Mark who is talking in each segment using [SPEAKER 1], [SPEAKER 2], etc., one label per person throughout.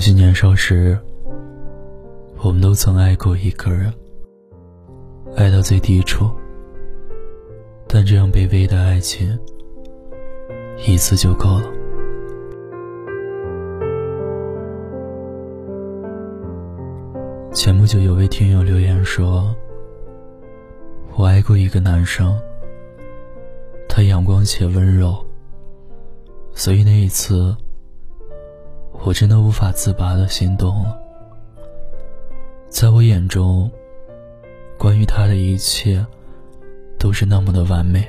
[SPEAKER 1] 或许年少时，我们都曾爱过一个人，爱到最低处。但这样卑微的爱情，一次就够了。前不久有位听友留言说：“我爱过一个男生，他阳光且温柔，所以那一次，我真的无法自拔的心动了。在我眼中，关于他的一切。”都是那么的完美，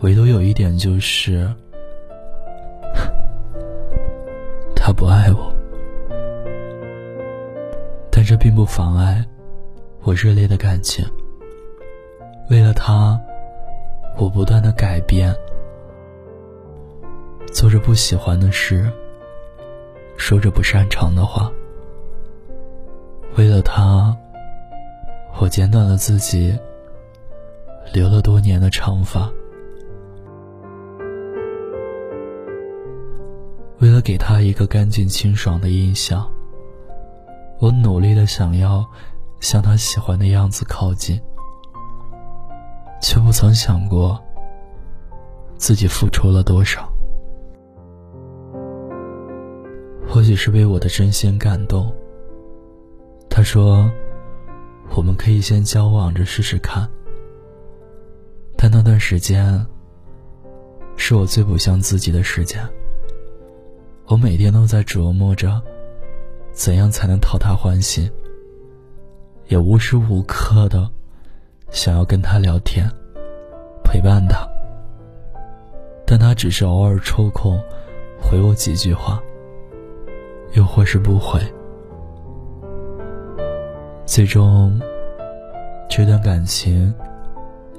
[SPEAKER 1] 唯独有一点就是，他不爱我。但这并不妨碍我热烈的感情。为了他，我不断的改变，做着不喜欢的事，说着不擅长的话。为了他，我剪短了自己。留了多年的长发，为了给他一个干净清爽的印象，我努力的想要向他喜欢的样子靠近，却不曾想过自己付出了多少。或许是被我的真心感动，他说：“我们可以先交往着试试看。”但那段时间，是我最不像自己的时间。我每天都在琢磨着，怎样才能讨他欢心，也无时无刻的想要跟他聊天，陪伴他。但他只是偶尔抽空回我几句话，又或是不回。最终，这段感情。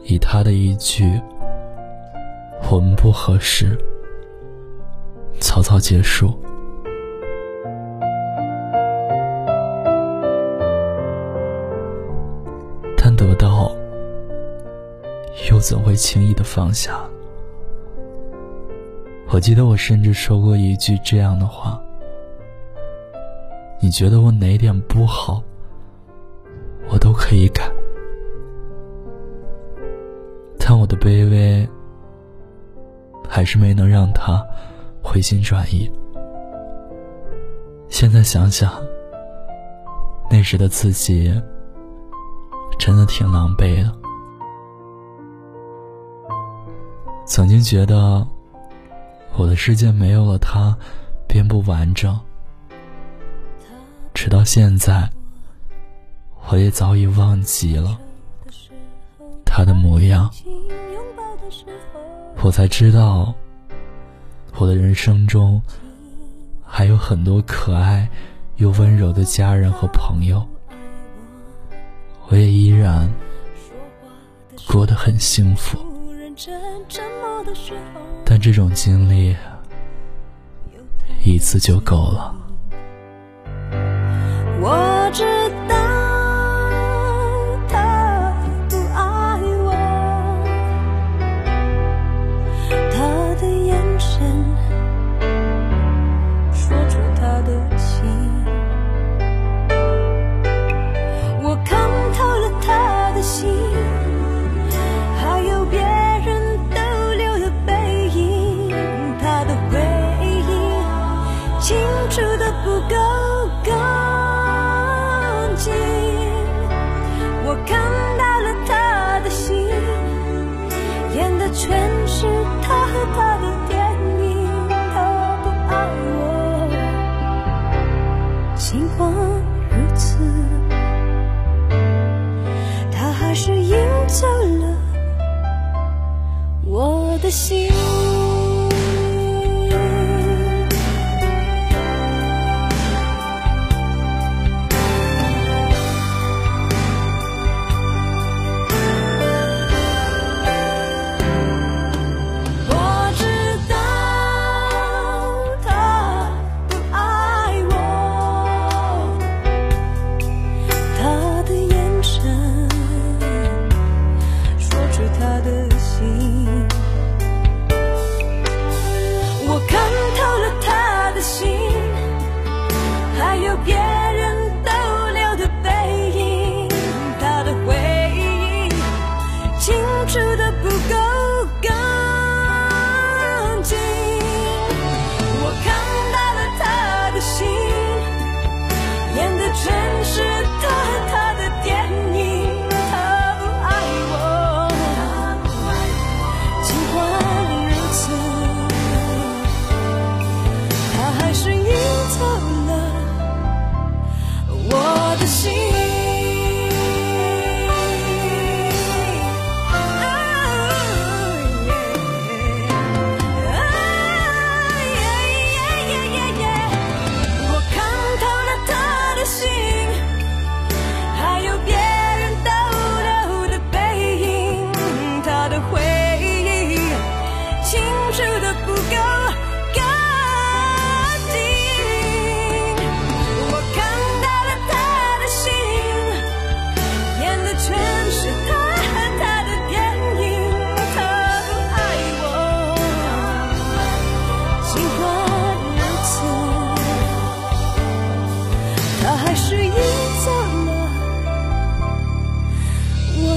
[SPEAKER 1] 以他的一句“我们不合适”，草草结束。但得到，又怎会轻易的放下？我记得我甚至说过一句这样的话：“你觉得我哪点不好，我都可以改。”但我的卑微，还是没能让他回心转意。现在想想，那时的自己真的挺狼狈的。曾经觉得我的世界没有了他便不完整，直到现在，我也早已忘记了。他的模样，我才知道，我的人生中还有很多可爱又温柔的家人和朋友，我也依然过得很幸福。但这种经历一次就够了。
[SPEAKER 2] 我知道。尽管如此，他还是赢走了我的心。输的不够。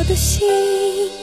[SPEAKER 2] 我的心。